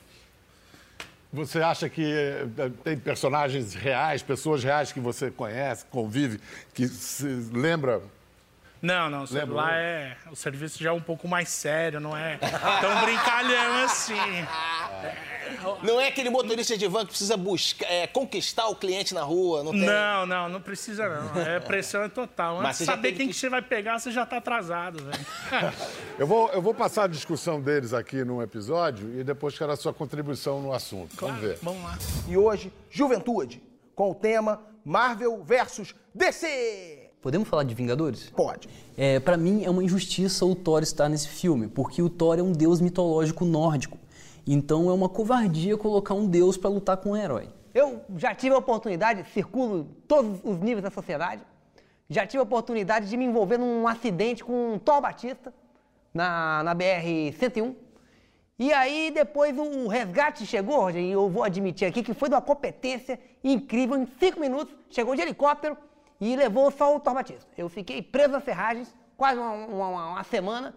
Você acha que eh, tem personagens reais, pessoas reais que você conhece, convive, que se lembra? Não, não, o Lembra, celular é. O serviço já é um pouco mais sério, não é tão brincalhão assim. *laughs* Não é aquele motorista de van que precisa buscar, é, conquistar o cliente na rua, não tem? Não, não, não precisa não. É pressão total. Mas Antes de já saber quem que- que você vai pegar, você já tá atrasado, velho. *laughs* Eu vou, eu vou passar a discussão deles aqui num episódio e depois quero a sua contribuição no assunto. Vamos ver. Vamos lá. E hoje, Juventude, com o tema Marvel versus DC. Podemos falar de Vingadores? Pode. É, para mim é uma injustiça o Thor estar nesse filme, porque o Thor é um deus mitológico nórdico. Então é uma covardia colocar um deus pra lutar com um herói. Eu já tive a oportunidade, circulo todos os níveis da sociedade, já tive a oportunidade de me envolver num acidente com um Thor Batista na, na BR-101. E aí depois o resgate chegou, Roger, e eu vou admitir aqui que foi de uma competência incrível. Em cinco minutos, chegou de helicóptero e levou só o Thor Batista. Eu fiquei preso nas ferragens quase uma, uma- uma semana.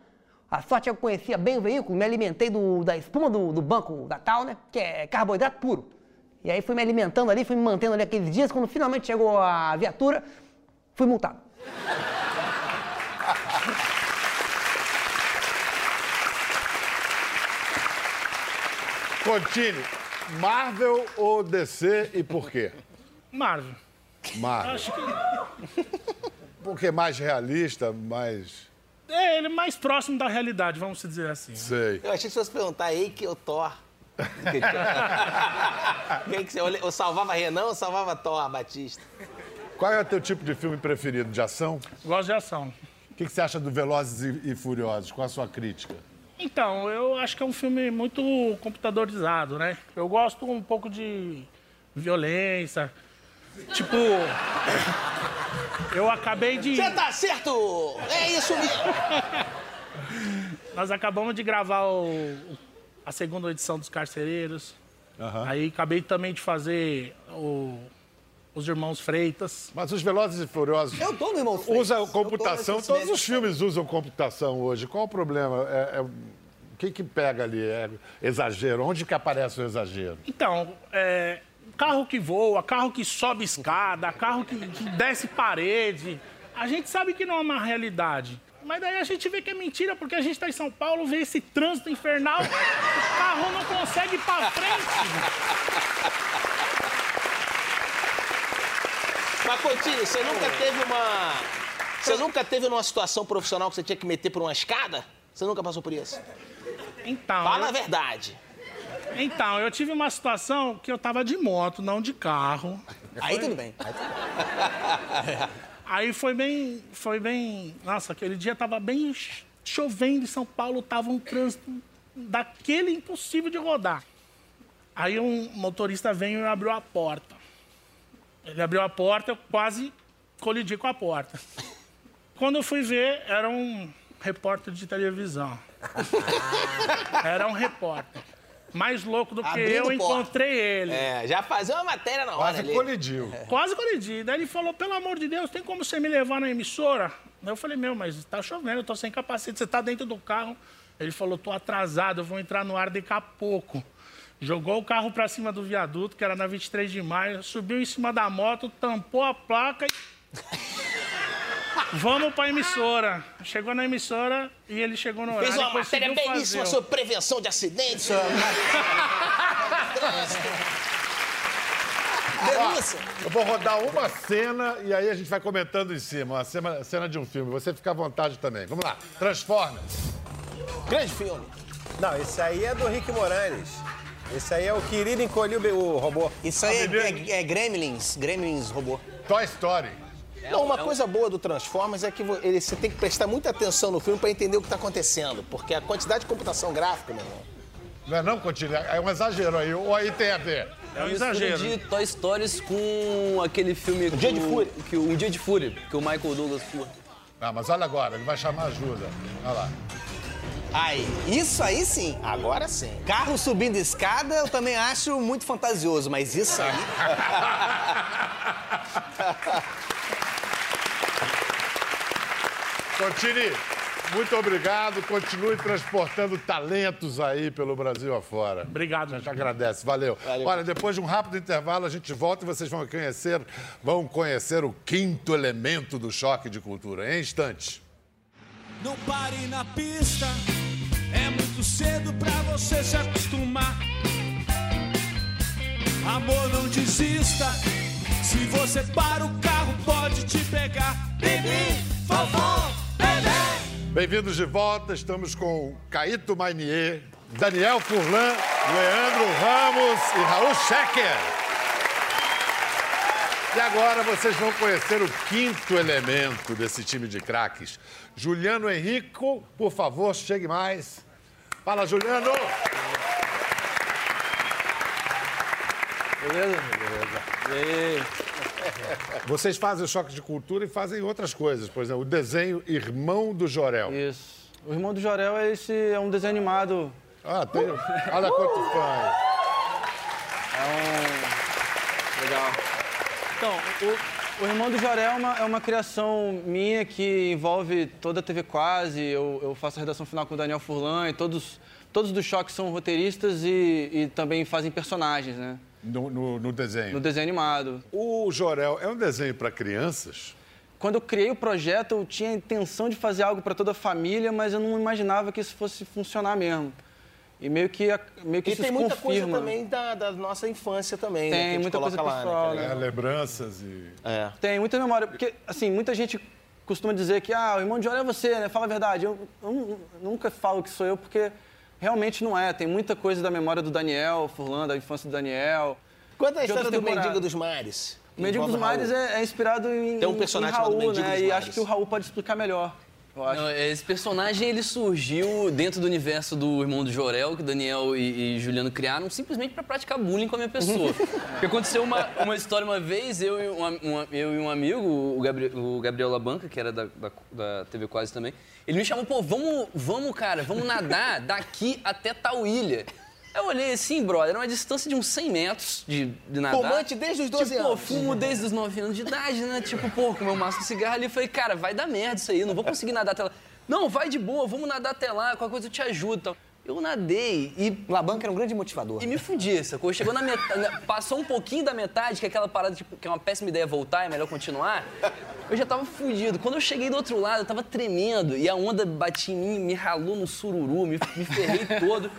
A sorte é que eu conhecia bem o veículo, me alimentei do- da espuma do, do banco da Tal, né? Que é carboidrato puro. E aí fui me alimentando ali, fui me mantendo ali aqueles dias. Quando finalmente chegou a viatura, fui multado. *laughs* Continue. Marvel ou DC e por quê? Marvel. Marvel. Acho que Porque é mais realista, mais. É ele mais próximo da realidade, vamos dizer assim. Sei. Eu achei que você fosse perguntar aí que eu Thor. *laughs* Quem que você olha- Eu salvava Renan ou salvava Thor Batista? Qual é o teu tipo de filme preferido? De ação? Gosto de ação. O que, que você acha do Velozes e, e Furiosos? Qual a sua crítica? Então, eu acho que é um filme muito computadorizado, né? Eu gosto um pouco de violência. Tipo, eu acabei de. Você tá certo! É isso mesmo! Nós acabamos de gravar o- a segunda edição dos Carcereiros. Aí acabei também de fazer o- os Irmãos Freitas. Mas os Velozes e Furiosos. Eu tô no Irmão Freitas. Usa computação, todos os filmes usam computação hoje. Qual o problema? É- é- o que, que pega ali? É exagero? Onde que aparece o exagero? Então, é, carro que voa, carro que sobe escada, carro que, que desce parede. A gente sabe que não é uma realidade. Mas daí a gente vê que é mentira, porque a gente tá em São Paulo, vê esse trânsito infernal, o carro não consegue ir pra frente. Mas, Coutinho, você nunca teve uma. Você nunca teve numa situação profissional que você tinha que meter por uma escada? Você nunca passou por isso? Então. Fala eu- a verdade. Então, eu tive uma situação que eu tava de moto, não de carro. Aí tudo bem. Aí foi bem, foi bem, nossa, aquele dia tava bem ch- chovendo em São Paulo, tava um trânsito daquele impossível de rodar. Aí um motorista veio e abriu a porta. Ele abriu a porta, eu quase colidi com a porta. Quando eu fui ver, era um repórter de televisão. *laughs* Era um repórter. Mais louco do que Abrindo eu, porta. encontrei ele. É, já fazer uma matéria na hora ali. Quase colidi. Daí ele falou, pelo amor de Deus, tem como você me levar na emissora? Daí eu falei, meu, mas tá chovendo, eu tô sem capacete, você tá dentro do carro. Ele falou, tô atrasado, eu vou entrar no ar daqui a pouco. Jogou o carro pra cima do viaduto, que era na 23 de maio, subiu em cima da moto, tampou a placa e... Vamos pra emissora. Chegou na emissora e ele chegou no horário. Fez uma matéria belíssima fazer. sobre prevenção de acidentes. *laughs* Eu vou rodar uma cena e aí a gente vai comentando em cima. Uma cena, cena de um filme. Você fica à vontade também. Vamos lá. Transformers. Grande filme. Não, esse aí é do Rick Moranis. Esse aí é o querido encolheu o robô. Isso aí é, é- é Gremlins, Gremlins robô. Toy Story. Não, uma coisa boa do Transformers é que você tem que prestar muita atenção no filme para entender o que está acontecendo. Porque a quantidade de computação gráfica, meu irmão. Não é não, Continua? É um exagero aí. Ou aí tem a ver? É um mistura de Toy Stories com aquele filme... Um Dia de Fúria. Que, o- um Dia de Fúria, que o Michael Douglas atua. Ah, mas olha agora, ele vai chamar ajuda. Olha lá. Ai, isso aí sim. Agora sim. Carro subindo escada eu também acho muito fantasioso, mas isso aí. *laughs* Continue. Muito obrigado. Continue transportando talentos aí pelo Brasil afora. Obrigado. A gente agradece. Valeu. Olha, depois de um rápido intervalo, a gente volta e vocês vão conhecer, vão conhecer o quinto elemento do choque de cultura. Em instantes. Não pare na pista, é muito cedo pra você se acostumar. Amor, não desista. Se você para, o carro pode te pegar. Bibi, vovó. Bem-vindos de volta. Estamos com Caíto Mainier, Daniel Furlan, Leandro Ramos e Raul Schecker. E agora vocês vão conhecer o quinto elemento desse time de craques. Juliano Henrico, por favor, chegue mais. Fala, Juliano! Beleza? Beleza. E aí? Vocês fazem o choque de cultura e fazem outras coisas. Por exemplo, o desenho Irmão do Jorel. Isso. O Irmão do Jorel é, esse, é um desenho animado. Ah, tem... olha quanto fã aí. É um... Legal. Então, o, o Irmão do Jorel é uma, é uma criação minha que envolve toda a TV Quase. Eu, eu faço a redação final com o Daniel Furlan e todos, todos dos choques são roteiristas e, e também fazem personagens, né? No, no- no desenho. No desenho animado. O Jorel é um desenho para crianças? Quando eu criei o projeto, eu tinha a intenção de fazer algo para toda a família, mas eu não imaginava que isso fosse funcionar mesmo. E meio que, meio que E isso tem muita confirma. coisa também da, da nossa infância também, né? Tem gente muita coisa lá, pessoal, né? né? É, lembranças e. É. Tem muita memória. Porque, assim, muita gente costuma dizer que, ah, o irmão de Jorel é você, né? Fala a verdade. Eu, eu nu- nunca falo que sou eu, porque realmente não é. Tem muita coisa da memória do Daniel, Furlan, da infância do Daniel. Conta a história do. Mendigo dos Mares. O Mendigo dos Mares é, é inspirado em, Tem um em- personagem em Raul, chamado Mendigo né? dos E Mares. acho que o Raul pode explicar melhor. Não, esse personagem ele surgiu dentro do universo do irmão do Jorel, que o Daniel e, e Juliano criaram, simplesmente para praticar bullying com a minha pessoa. *laughs* Porque aconteceu uma, uma história uma vez, eu e um, um- eu e um amigo, o Gabriel, o Gabriel Labanca, que era da, da, da TV Quase também, ele me chamou, pô, vamos, vamos, cara, vamos nadar daqui até tal ilha. Eu olhei assim, brother, era uma distância de uns 100 metros de, de nadar. Fumante desde os 12 tipo, Pô, anos. fumo desde os 9 anos de idade, né? Tipo, pô, com meu maço de cigarro ali, eu falei, cara, vai dar merda isso aí, não vou conseguir nadar até lá. Não, vai de boa, vamos nadar até lá, qualquer coisa eu te ajudo e tal. Eu nadei e. Labanca era um grande motivador. E me fudi, sacou? Chegou na metade. Passou um pouquinho da metade, que é aquela parada, tipo, que é uma péssima ideia voltar, é melhor continuar. Eu já tava fudido. Quando eu cheguei do outro lado, eu tava tremendo. E a onda batia em mim, me ralou no sururu, me, me ferrei todo.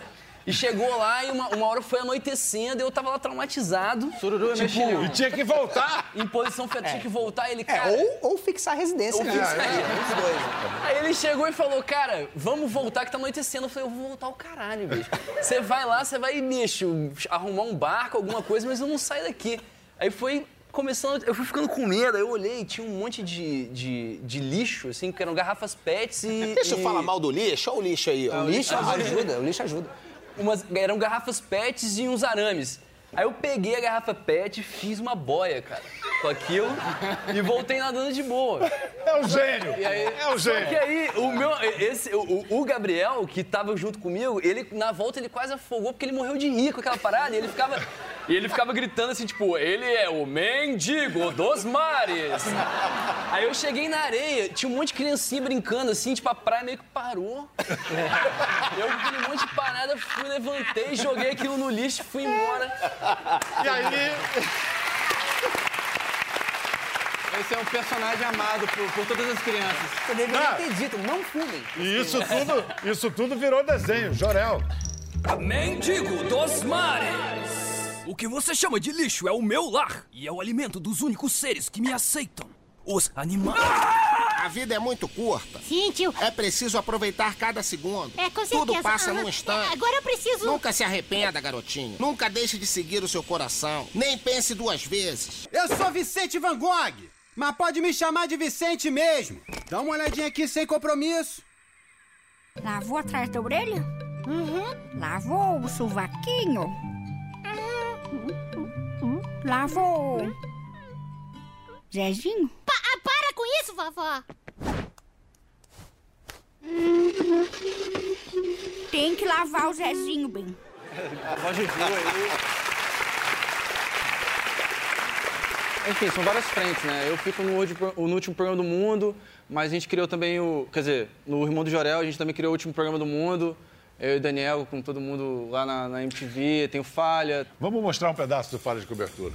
E chegou lá e uma, uma hora foi anoitecendo e eu tava lá traumatizado. Sururu é mexilhão. E tinha que voltar. Em posição fetal, tinha que voltar. Ele, É, cara... ou, ou fixar a residência. Ou né? fixar. É, dois. Aí ele chegou e falou, cara, vamos voltar que tá anoitecendo. Eu falei, eu vou voltar o caralho, bicho. Você vai lá, você vai, bicho, arrumar um barco, alguma coisa, mas eu não saio daqui. Aí foi começando, eu fui ficando com medo, aí eu olhei, tinha um monte de, de, de lixo, assim, que eram garrafas pets e... Deixa eu e- falar mal do lixo, olha o lixo aí. ó. Ah, O lixo ajuda, o lixo ajuda. Umas, eram garrafas pets e uns arames. Aí eu peguei a garrafa pet e fiz uma boia, cara. Com aquilo e voltei nadando de boa. É um gênio! Aí, É um gênio. que aí, o meu, esse, o, o Gabriel, que tava junto comigo, ele, na volta, ele quase afogou porque ele morreu de rir com aquela parada e ele ficava... E ele ficava gritando assim, tipo, ele é o mendigo dos mares. Aí eu cheguei na areia, tinha um monte de criancinha brincando assim, tipo, a praia meio que parou. Eu com aquele monte de parada, fui, levantei, joguei aquilo no lixo e fui embora. E aí... Esse é um personagem amado por, por todas as crianças. Você deveria Ah. ter dito, não fumem. E isso tudo, isso tudo virou desenho, Jorel. Mendigo dos mares. O que você chama de lixo é o meu lar e é o alimento dos únicos seres que me aceitam. Os animais. A vida é muito curta. Sim, tio. É preciso aproveitar cada segundo. É, com certeza. Tudo passa num instante. Agora eu preciso... Nunca se arrependa, garotinho. Nunca deixe de seguir o seu coração. Nem pense duas vezes. Eu sou Vicente Van Gogh, mas pode me chamar de Vicente mesmo. Dá uma olhadinha aqui sem compromisso. Lavou atrás da orelha? Uhum. Lavou o sovaquinho? Uhum. Lavou... Zezinho? para com isso, vovó! Tem que lavar o Zezinho bem. *laughs* Enfim, são várias frentes, né? Eu fico no último, no último programa do mundo, mas a gente criou também o. Quer dizer, no Irmão do Jorel, a gente também criou o último programa do mundo. Eu e o Daniel, com todo mundo lá na, na MTV, tem o Falha. Vamos mostrar um pedaço do Falha de Cobertura.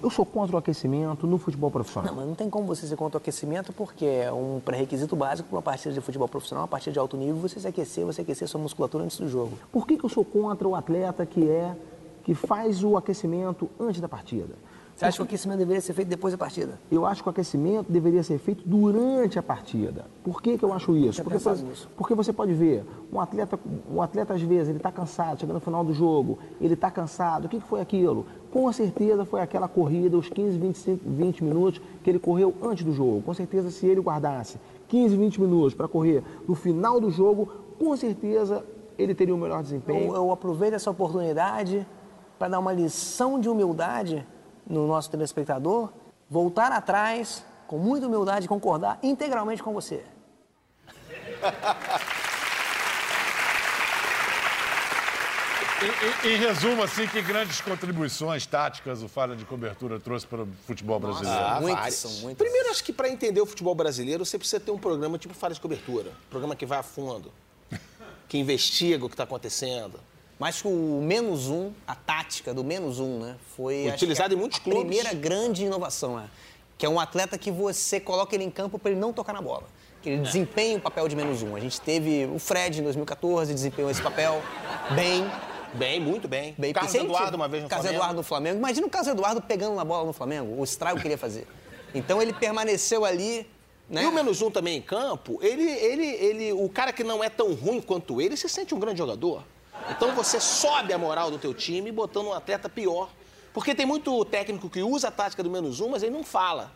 Eu sou contra o aquecimento no futebol profissional. Não, mas não tem como você ser contra o aquecimento, porque é um pré-requisito básico para uma partida de futebol profissional, uma partida de alto nível, você se aquecer, você aquecer sua musculatura antes do jogo. Por que, que eu sou contra o atleta que é que faz o aquecimento antes da partida? Você acha que o aquecimento deveria ser feito depois da partida? Eu acho que o aquecimento deveria ser feito durante a partida. Por que, que eu acho isso? Porque, por- porque você pode ver, um atleta, um atleta às vezes, ele está cansado, chega no final do jogo, ele está cansado. O que, que foi aquilo? Com certeza foi aquela corrida, os 15, 25, 20 minutos que ele correu antes do jogo. Com certeza, se ele guardasse 15, 20 minutos para correr no final do jogo, com certeza ele teria um melhor desempenho. Eu, eu aproveito essa oportunidade para dar uma lição de humildade no nosso telespectador, voltar atrás, com muita humildade, e concordar integralmente com você. Em, em- em resumo, assim, que grandes contribuições táticas o Falha de Cobertura trouxe para o futebol brasileiro? Ah, várias. Primeiro, acho que para entender o futebol brasileiro, você precisa ter um programa tipo Falha de Cobertura. Programa que vai a fundo, que investiga o que está acontecendo. Mas o menos um, a tática do menos um, né? Foi acho Utilizado que a- em muitos a clubes. primeira grande inovação, é. Que é um atleta que você coloca ele em campo para ele não tocar na bola. Que ele desempenha o papel de menos um. A gente teve o Fred em 2014, desempenhou esse papel bem. Bem, muito bem. bem Carlos Eduardo uma vez no Carlos Flamengo. Eduardo no Flamengo. Imagina o Carlos Eduardo pegando na bola no Flamengo, o estrago que ele ia fazer. Então ele permaneceu ali, né? E o menos um também em campo, ele, ele, ele, o cara que não é tão ruim quanto ele, se sente um grande jogador. Então você sobe a moral do teu time botando um atleta pior. Porque tem muito técnico que usa a tática do menos um, mas ele não fala.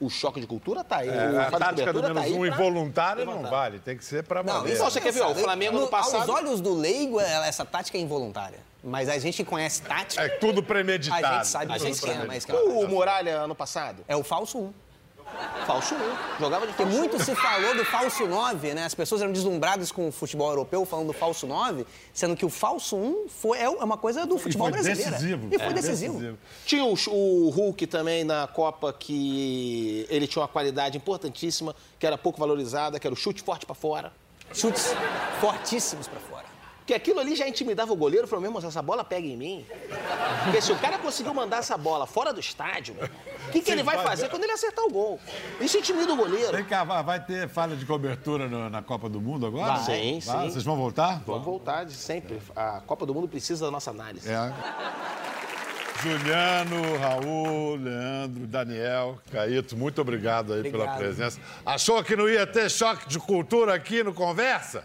O choque de cultura tá aí. É, a tática do menos tá um pra involuntário não vale, tem que ser para Não, isso você quer ver, ó, o Flamengo no No- passado- Aos olhos do leigo, ela- essa tática é involuntária. Mas a gente que conhece tática. É tudo premeditado. A gente sabe A que gente esquema, sabe. esquema. O Muralha ano passado? É o falso 1. Falso 1. Jogava de Porque falso muito um. se falou do falso 9, né? As pessoas eram deslumbradas com o futebol europeu falando do falso 9, sendo que o falso 1 foi, é uma coisa do futebol foi brasileiro. decisivo. E foi É. decisivo. Tinha o, o Hulk também na Copa que ele tinha uma qualidade importantíssima, que era pouco valorizada, que era o chute forte pra fora. Chutes fortíssimos pra fora. Porque aquilo ali já intimidava o goleiro, falou, meu irmão, se essa bola pega em mim. Porque se o cara conseguiu mandar essa bola fora do estádio, o que, que Sim, ele vai vai- fazer quando ele acertar o gol? Isso intimida o goleiro. Vem cá, vai, vai ter falha de cobertura no- na Copa do Mundo agora? Vai. Sim, Vai? sim. Vocês vão voltar? Vamos voltar de sempre. A Copa do Mundo precisa da nossa análise. É. Juliano, Raul, Leandro, Daniel, Caíto, muito obrigado aí pela Obrigado. presença. Achou que não ia ter choque de cultura aqui no Conversa?